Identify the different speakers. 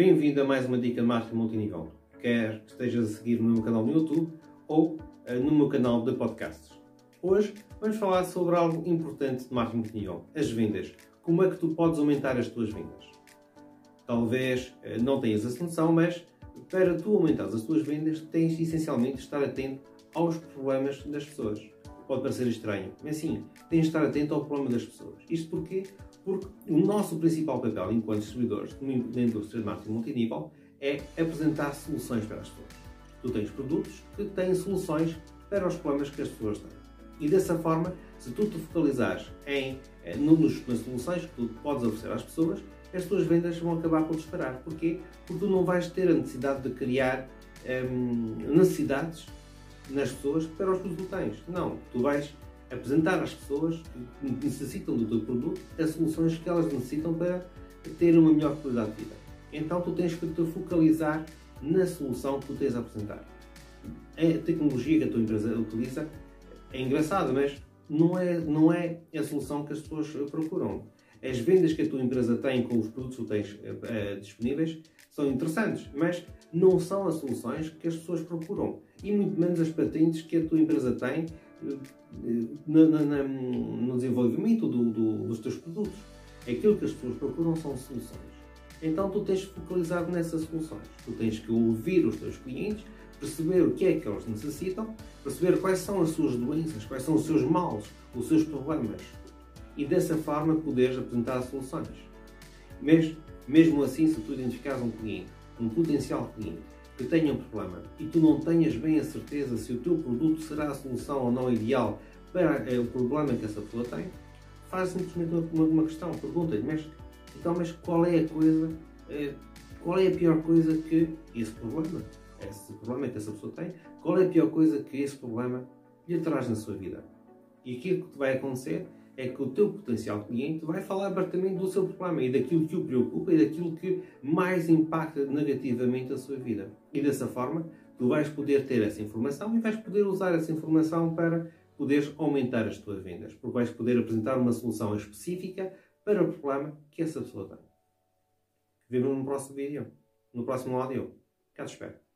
Speaker 1: Bem-vindo a mais uma dica de marketing multinível. Quer que estejas a seguir no meu canal no YouTube ou uh, no meu canal de podcasts. Hoje vamos falar sobre algo importante de marketing multinível, as vendas. Como é que tu podes aumentar as tuas vendas? Talvez uh, não tenhas essa noção, mas para tu aumentares as tuas vendas tens essencialmente de estar atento aos problemas das pessoas. Pode parecer estranho, mas sim, tens de estar atento ao problema das pessoas. Isto porquê? Porque o nosso principal papel enquanto distribuidores da indústria de marketing multinível é apresentar soluções para as pessoas. Tu tens produtos que têm soluções para os problemas que as pessoas têm. E dessa forma, se tu te focalizares em, eh, nos, nas soluções que tu podes oferecer às pessoas, as tuas vendas vão acabar por disparar. Porquê? Porque tu não vais ter a necessidade de criar hum, necessidades nas pessoas para os que tu tens. Não, tu vais apresentar às pessoas que necessitam do teu produto as soluções que elas necessitam para ter uma melhor qualidade de vida. Então tu tens que te focalizar na solução que tu tens a apresentar. A tecnologia que a tua empresa utiliza é engraçada, mas não é, não é a solução que as pessoas procuram. As vendas que a tua empresa tem com os produtos que tens uh, disponíveis são interessantes, mas não são as soluções que as pessoas procuram. E muito menos as patentes que a tua empresa tem no, no, no desenvolvimento do, do, dos teus produtos. Aquilo que as pessoas procuram são soluções. Então tu tens que focalizar nessas soluções. Tu tens que ouvir os teus clientes, perceber o que é que eles necessitam, perceber quais são as suas doenças, quais são os seus males, os seus problemas. E dessa forma poderes apresentar soluções. Mesmo assim, se tu identificares um cliente, um potencial cliente, que tenha um problema e tu não tenhas bem a certeza se o teu produto será a solução ou não ideal para é, o problema que essa pessoa tem, faz simplesmente uma, uma questão, pergunta-lhe, mas, então, mas qual é a coisa, é, qual é a pior coisa que esse problema, esse problema que essa pessoa tem, qual é a pior coisa que esse problema lhe traz na sua vida? E aquilo que vai acontecer é que o teu potencial cliente vai falar abertamente do seu problema e daquilo que o preocupa e daquilo que mais impacta negativamente a sua vida. E dessa forma, tu vais poder ter essa informação e vais poder usar essa informação para poderes aumentar as tuas vendas, porque vais poder apresentar uma solução específica para o problema que essa pessoa tem. Vemo no próximo vídeo, no próximo áudio. Cá te espero.